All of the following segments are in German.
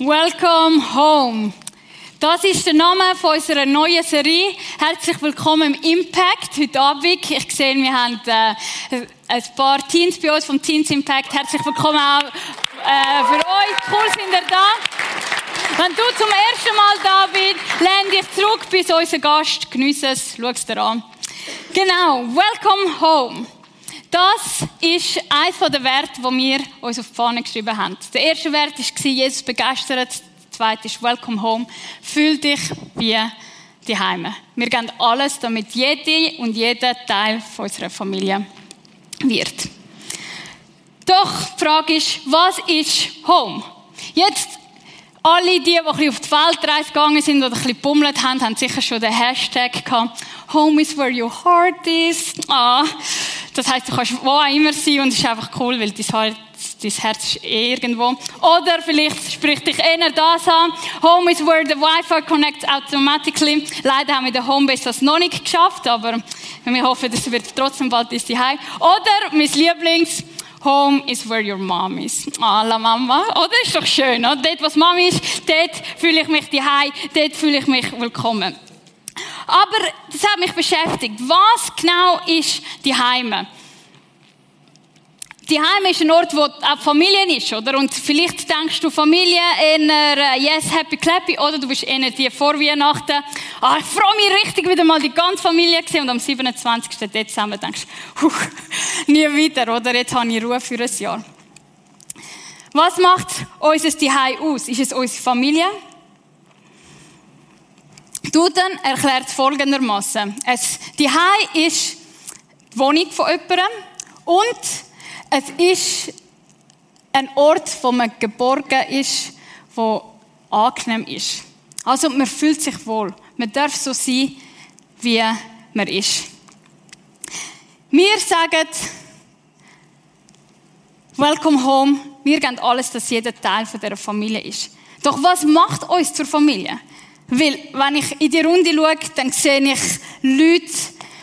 Welcome home. Das ist der Name von unserer neuen Serie. Herzlich willkommen im Impact heute Abend. Ich sehe, wir haben äh, ein paar Teens bei uns vom Teens Impact. Herzlich willkommen auch äh, für euch. Cool sind ihr da. Wenn du zum ersten Mal da bist, lehn dich zurück, bis unser Gast genießt es. Schau es dir an. Genau. Welcome home. Das ist eines der Werte, die wir uns auf die Fahne geschrieben haben. Der erste Wert war Jesus begeistert. Der zweite ist Welcome Home. Fühl dich wie die Heime. Wir geben alles, damit jede und jeder Teil unserer Familie wird. Doch die Frage ist, was ist Home? Jetzt alle die, die auf die Weltreise gegangen sind oder ein bisschen bummelt haben, haben sicher schon den Hashtag gehabt. Home is where your heart is. Ah, das heisst, du kannst wo auch immer sein und es ist einfach cool, weil dein Herz, dein Herz ist irgendwo. Oder vielleicht spricht dich eher das an. Home is where the Wi-Fi connects automatically. Leider haben wir den Homebase das noch nicht geschafft, aber wir hoffen, das wird trotzdem bald ist Heim. Oder mein Lieblings, Home is where your mom is. Ah, la Mama. Oder? Ist doch schön, oder? Dort, was Mama ist, dort fühle ich mich daheim, dort fühle ich mich willkommen. Aber das hat mich beschäftigt. Was genau ist die Heime? Die Heime ist ein Ort, wo auch Familie ist, oder? Und vielleicht denkst du Familie eher äh, yes, happy, clappy, oder du bist eher die vor Weihnachten. Ah, ich freue mich richtig, wieder mal die ganze Familie gesehen und am 27. Dezember denkst du, nie wieder, oder? Jetzt habe ich Ruhe für ein Jahr. Was macht unser Zuhause aus? Ist es unsere Familie? Duden erklärt es folgendermaßen: Die Hai ist die Wohnung von jemandem und es ist ein Ort, wo man geborgen ist, wo angenehm ist. Also man fühlt sich wohl. Man darf so sein, wie man ist. Wir sagen, Welcome home. Wir geben alles, dass jeder Teil von der Familie ist. Doch was macht uns zur Familie? Weil, wenn ich in die Runde schaue, dann sehe ich Leute,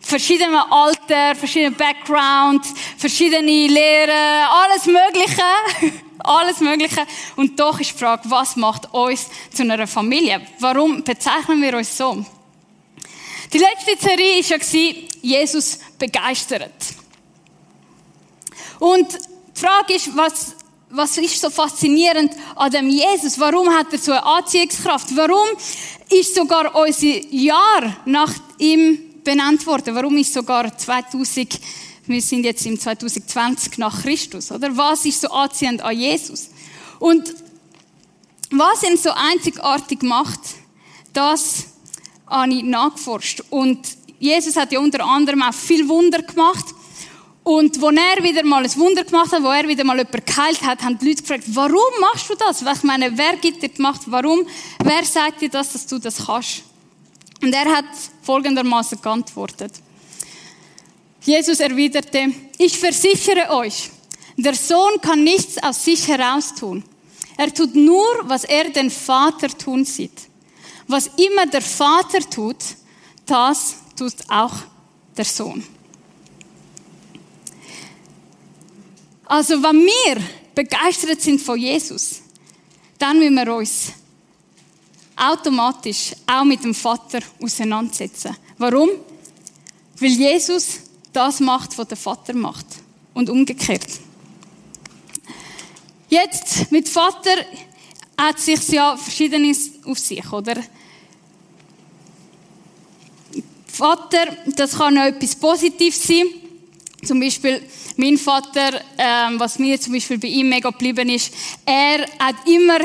verschiedene Alter, verschiedene Background, verschiedene Lehren, alles Mögliche. alles Mögliche. Und doch ist die Frage, was macht uns zu einer Familie? Warum bezeichnen wir uns so? Die letzte Serie war ja Jesus begeistert. Und die Frage ist, was was ist so faszinierend an dem Jesus? Warum hat er so eine Anziehungskraft? Warum ist sogar unser Jahr nach ihm benannt worden? Warum ist sogar 2000, wir sind jetzt im 2020 nach Christus, oder? Was ist so anziehend an Jesus? Und was ihn so einzigartig macht, das habe ich nachgeforscht. Und Jesus hat ja unter anderem auch viel Wunder gemacht. Und wo er wieder mal ein Wunder gemacht hat, wo er wieder mal jemanden geheilt hat, haben die Leute gefragt, warum machst du das? Ich meine, wer gibt dir gemacht? Warum? Wer sagt dir das, dass du das kannst? Und er hat folgendermaßen geantwortet. Jesus erwiderte, ich versichere euch, der Sohn kann nichts aus sich heraus tun. Er tut nur, was er den Vater tun sieht. Was immer der Vater tut, das tut auch der Sohn. Also, wenn wir begeistert sind von Jesus, dann müssen wir uns automatisch auch mit dem Vater auseinandersetzen. Warum? Weil Jesus das macht, was der Vater macht. Und umgekehrt. Jetzt, mit Vater hat sich ja verschiedenes auf sich, oder? Vater, das kann auch etwas Positives sein. Zum Beispiel mein Vater, ähm, was mir zum Beispiel bei ihm mega geblieben ist, er hat immer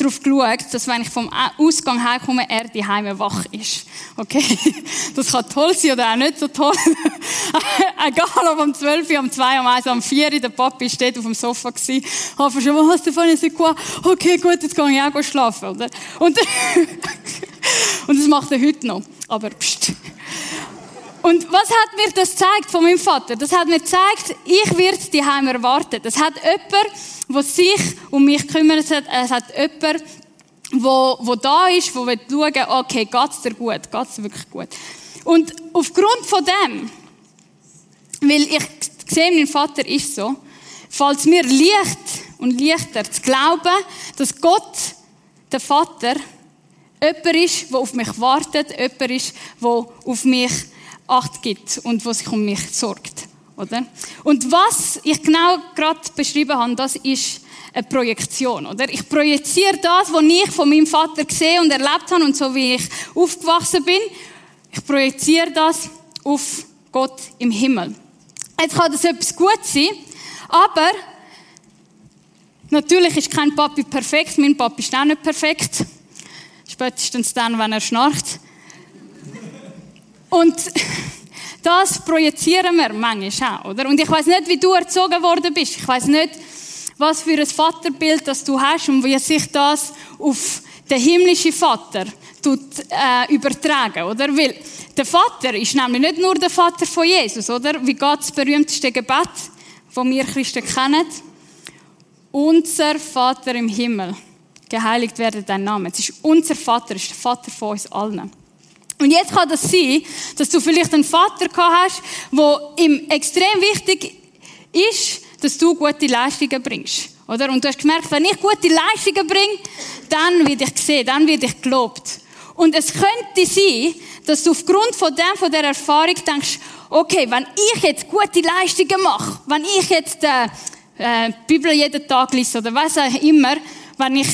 darauf geschaut, dass wenn ich vom Ausgang herkomme, er die Heime wach ist. Okay? Das kann toll sein oder auch nicht so toll. Egal, ob um 12 Uhr, um 2 Uhr, um 1 Uhr, um 4 Uhr, der Papi steht auf dem Sofa gewesen. Habe schon, was davon ist gut? Okay, gut, jetzt gehe ich auch schlafen, oder? Und, und das macht er heute noch. Aber, pst. Und was hat mir das gezeigt von meinem Vater? Das hat mir gezeigt, ich werde die Heim erwartet. Es hat jemand, der sich um mich kümmert. Es hat jemand, wo, wo da ist, wo will schauen, okay, geht's dir gut? Geht's wirklich gut? Und aufgrund von dem, weil ich sehe, mein Vater ist so, fällt mir leicht und leichter zu glauben, dass Gott der Vater jemand ist, der auf mich wartet, jemand ist, der auf mich Acht gibt und der sich um mich sorgt. Oder? Und was ich genau gerade beschrieben habe, das ist eine Projektion, oder? Ich projiziere das, was ich von meinem Vater gesehen und erlebt habe und so wie ich aufgewachsen bin. Ich projiziere das auf Gott im Himmel. Jetzt kann das etwas gut sein, aber natürlich ist kein Papi perfekt. Mein Papi ist auch nicht perfekt. Spätestens dann, wenn er schnarcht. Und das projizieren wir manchmal auch, oder? Und ich weiß nicht, wie du erzogen worden bist. Ich weiß nicht, was für ein Vaterbild das du hast und wie sich das auf den himmlischen Vater tut, äh, übertragen, oder? Weil der Vater ist nämlich nicht nur der Vater von Jesus, oder? Wie geht das berühmteste Gebet, das wir Christen kennen? Unser Vater im Himmel, geheiligt werde dein Name. Es ist unser Vater, es ist der Vater von uns allen. Und jetzt kann das sein, dass du vielleicht einen Vater gehabt hast, wo ihm extrem wichtig ist, dass du gute Leistungen bringst. Oder? Und du hast gemerkt, wenn ich gute Leistungen bringe, dann werde ich gesehen, dann werde ich gelobt. Und es könnte sein, dass du aufgrund von dem, von der Erfahrung denkst, okay, wenn ich jetzt gute Leistungen mache, wenn ich jetzt äh, äh, die Bibel jeden Tag lese oder was auch immer, wenn ich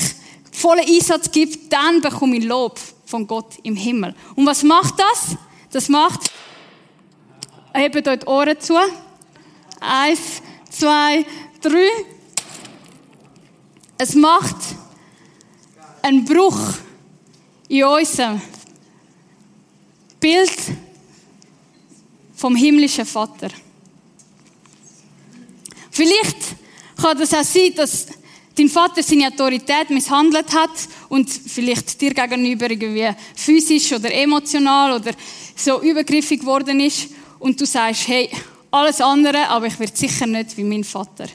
vollen Einsatz gebe, dann bekomme ich Lob von Gott im Himmel. Und was macht das? Das macht, hebt euch die Ohren zu. Eins, zwei, drei. Es macht einen Bruch in unserem Bild vom himmlischen Vater. Vielleicht kann das auch sein, dass dein Vater seine Autorität misshandelt hat und vielleicht dir gegenüber irgendwie physisch oder emotional oder so übergriffig geworden ist und du sagst, hey, alles andere, aber ich werde sicher nicht wie mein Vater.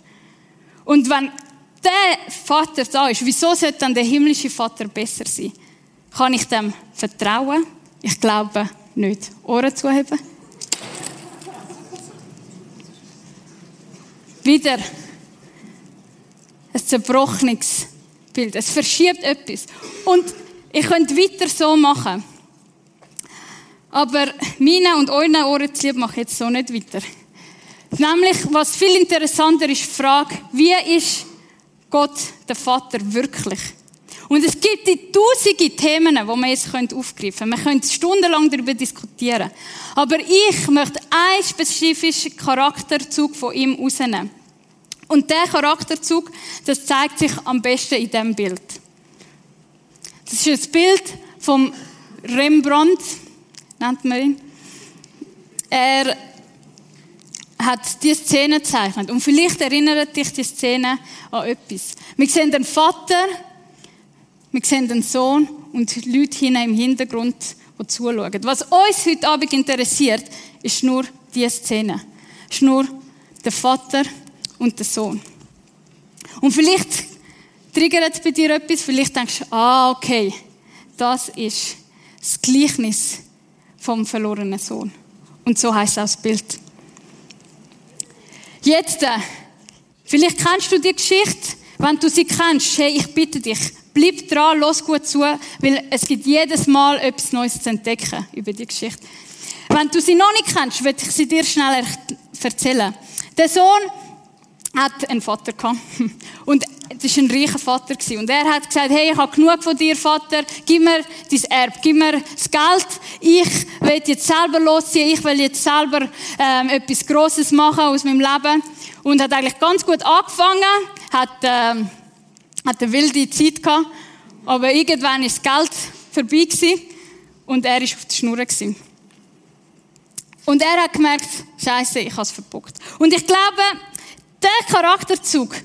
Und wenn der Vater da ist, wieso sollte dann der himmlische Vater besser sein? Kann ich dem vertrauen? Ich glaube nicht. Ohren zuheben. Wieder ein zerbrochenes Bild. Es verschiebt etwas. Und ich könnte weiter so machen. Aber meine und euren Ohren zu mache ich jetzt so nicht weiter. Nämlich, was viel interessanter ist, die Frage, wie ist Gott, der Vater, wirklich? Und es gibt die tausende Themen, die wir jetzt aufgreifen können. Wir können stundenlang darüber diskutieren. Aber ich möchte einen spezifischen Charakterzug von ihm rausnehmen. Und der Charakterzug, das zeigt sich am besten in diesem Bild. Das ist ein Bild vom Rembrandt, nennt man ihn. Er hat diese Szene gezeichnet. Und vielleicht erinnert dich die Szene an etwas. Wir sehen den Vater, wir sehen den Sohn und Leute hinten im Hintergrund, die zuschauen. Was uns heute Abend interessiert, ist nur diese Szene. Ist nur der Vater und der Sohn. Und vielleicht triggert es bei dir etwas, vielleicht denkst du, ah, okay, das ist das Gleichnis vom verlorenen Sohn. Und so heißt auch das Bild. Jetzt, äh, vielleicht kennst du die Geschichte. Wenn du sie kennst, hey, ich bitte dich, bleib dran, los gut zu, weil es gibt jedes Mal etwas Neues zu entdecken über die Geschichte. Wenn du sie noch nicht kennst, werde ich sie dir schnell erzählen. Der Sohn hat einen Vater gehabt. Und das war ein reicher Vater. Und er hat gesagt, hey, ich habe genug von dir, Vater, gib mir dein Erbe, gib mir das Geld. Ich will jetzt selber losziehen, ich will jetzt selber ähm, etwas Grosses machen aus meinem Leben. Und hat eigentlich ganz gut angefangen, hat, ähm, hat eine wilde Zeit gehabt, aber irgendwann ist das Geld vorbei gewesen und er ist auf der Schnur gewesen. Und er hat gemerkt, Scheiße, ich habe es verbockt. Und ich glaube, der Charakterzug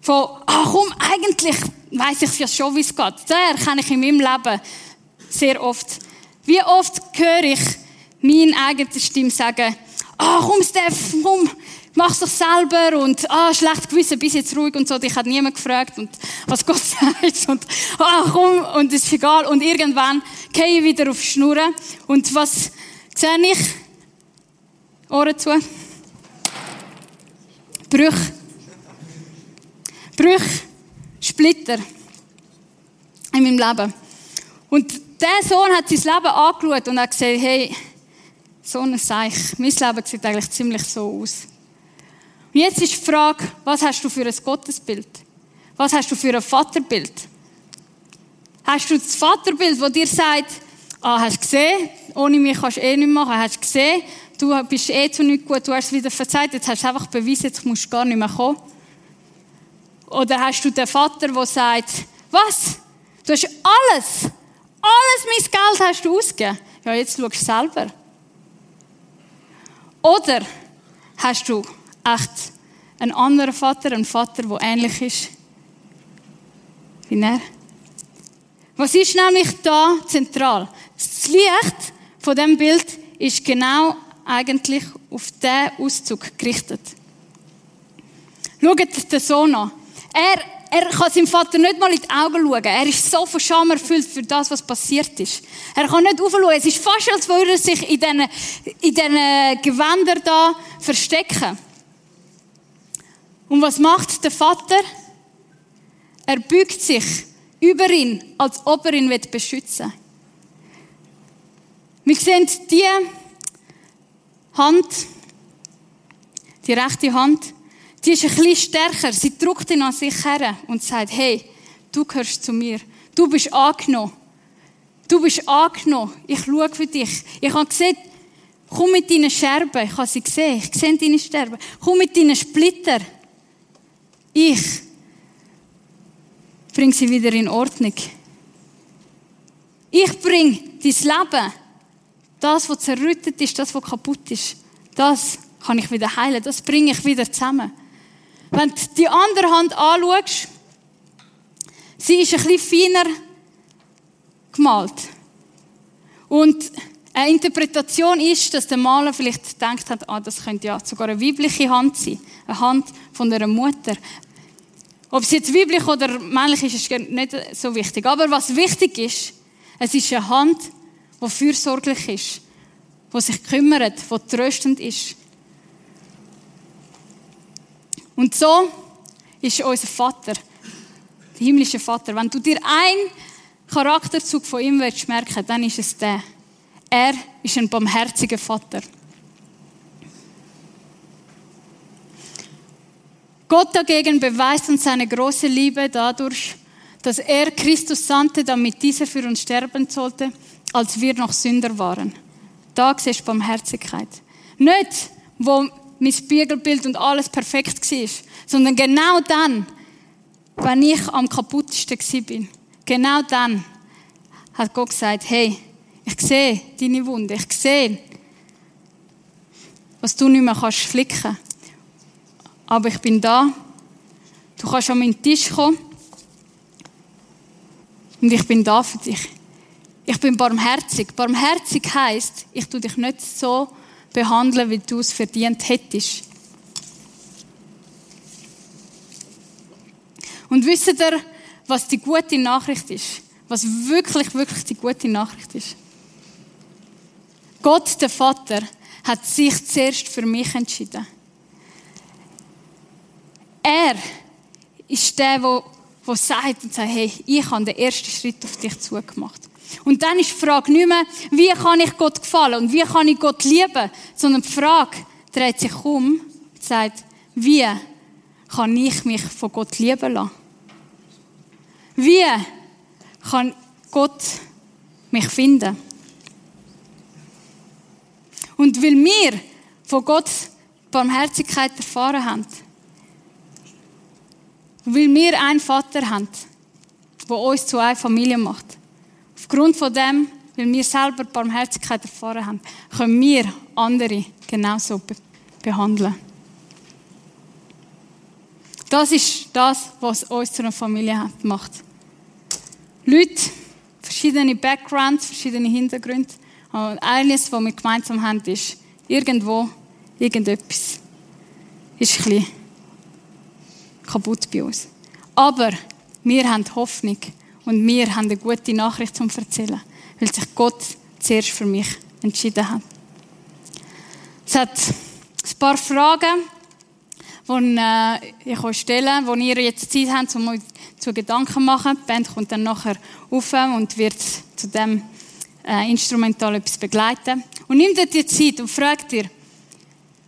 von, ach komm, eigentlich weiß ich ja schon, wie es geht, der erkenne ich in meinem Leben sehr oft. Wie oft höre ich meine eigene Stimme sagen, ach komm, Steph, komm, mach's doch selber und ah, schlecht gewissen, bis jetzt ruhig und so. Dich hat niemand gefragt und was Gott sagt und ah, komm und ist egal. Und irgendwann gehe ich wieder auf Schnurren und was sehe ich? Ohren zu. Brüch. Brüch, Splitter. in meinem Leben. Und der Sohn hat sein Leben angeschaut und hat gesagt, hey, so ein Seich, mein Leben sieht eigentlich ziemlich so aus. Und jetzt ist die Frage, was hast du für ein Gottesbild? Was hast du für ein Vaterbild? Hast du das Vaterbild, das dir sagt, ah, hast du gesehen, ohne mich kannst du eh nicht machen, hast du gesehen, du bist eh zu nichts gut, du hast es wieder verzeiht, jetzt hast du einfach bewiesen, jetzt musst du gar nicht mehr kommen. Oder hast du den Vater, der sagt, was? Du hast alles, alles mein Geld hast du ausgegeben. Ja, jetzt schaust du selber. Oder hast du echt einen anderen Vater, einen Vater, der ähnlich ist wie er? Was ist nämlich da zentral? Das Licht von dem Bild ist genau eigentlich auf diesen Auszug gerichtet. Schaut den Sohn an. Er, er kann seinem Vater nicht mal in die Augen schauen. Er ist so von Scham erfüllt für das, was passiert ist. Er kann nicht aufschauen. Es ist fast, als würde er sich in diesen, in Gewändern da verstecken. Und was macht der Vater? Er beugt sich über ihn, als ob er ihn beschützen will. Wir sehen die Hand, die rechte Hand, die ist ein bisschen stärker. Sie drückt ihn an sich her und sagt, hey, du gehörst zu mir. Du bist angenommen. Du bist angenommen. Ich schaue für dich. Ich habe gesehen, komm mit deinen Scherben. Ich habe sie gesehen. Ich sehe deine Scherben. Komm mit deinen Splitter. Ich bringe sie wieder in Ordnung. Ich bringe dein Leben, das, was zerrüttet ist, das, was kaputt ist, das kann ich wieder heilen. Das bringe ich wieder zusammen. Wenn du die andere Hand anschaust, sie ist ein bisschen feiner gemalt. Und eine Interpretation ist, dass der Maler vielleicht gedacht hat, ah, das könnte ja sogar eine weibliche Hand sein. Eine Hand von einer Mutter. Ob es jetzt weiblich oder männlich ist, ist nicht so wichtig. Aber was wichtig ist, es ist eine Hand, die fürsorglich ist, die sich kümmert, die tröstend ist. Und so ist unser Vater, der himmlische Vater. Wenn du dir einen Charakterzug von ihm willst merken, dann ist es der. Er ist ein barmherziger Vater. Gott dagegen beweist uns seine große Liebe dadurch, dass er Christus sandte, damit dieser für uns sterben sollte, als wir noch Sünder waren. Da siehst du Barmherzigkeit. Nicht, wo mein Spiegelbild und alles perfekt war, sondern genau dann, wenn ich am kaputtesten bin, genau dann hat Gott gesagt, hey, ich sehe deine Wunde, ich sehe, was du nicht mehr kannst flicken aber ich bin da. Du kannst an meinen Tisch kommen. Und ich bin da für dich. Ich bin barmherzig. Barmherzig heißt, ich tue dich nicht so behandeln, wie du es verdient hättest. Und wisst ihr, was die gute Nachricht ist? Was wirklich, wirklich die gute Nachricht ist? Gott, der Vater, hat sich zuerst für mich entschieden. Er ist der, der, sagt und sagt, hey, ich habe den ersten Schritt auf dich zugemacht. Und dann ist die Frage nicht mehr, wie kann ich Gott gefallen und wie kann ich Gott lieben, sondern die Frage dreht sich um und sagt, wie kann ich mich von Gott lieben lassen? Wie kann Gott mich finden? Und weil wir von Gott Barmherzigkeit erfahren haben, weil wir einen Vater haben, der uns zu einer Familie macht. Aufgrund von dem, weil wir selber Barmherzigkeit erfahren haben, können wir andere genauso be behandeln. Das ist das, was uns zu einer Familie macht. Leute, verschiedene Backgrounds, verschiedene Hintergründe. Und eines, was wir gemeinsam haben, ist irgendwo, irgendetwas. Ist ein bisschen kaputt bei uns. Aber wir haben Hoffnung und wir haben eine gute Nachricht zum Erzählen, weil sich Gott zuerst für mich entschieden hat. Es hat ein paar Fragen, die äh, ich euch stelle, wo ihr jetzt Zeit habt, um euch zu Gedanken machen. Die Band kommt dann nachher auf und wird zu dem äh, instrumental etwas begleiten. Und nimm dir die Zeit und frag dir,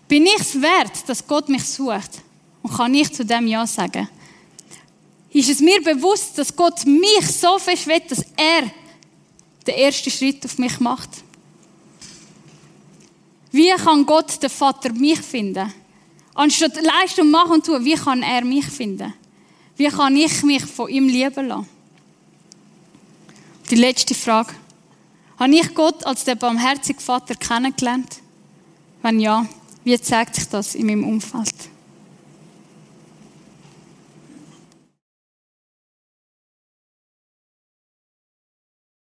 bin ich es wert, dass Gott mich sucht? Und kann ich zu dem Ja sagen? Ist es mir bewusst, dass Gott mich so fest will, dass er den ersten Schritt auf mich macht? Wie kann Gott, der Vater, mich finden? Anstatt Leistung machen und tun, wie kann er mich finden? Wie kann ich mich von ihm lieben lassen? Die letzte Frage. Habe ich Gott als der barmherzige Vater kennengelernt? Wenn ja, wie zeigt sich das in meinem Umfeld?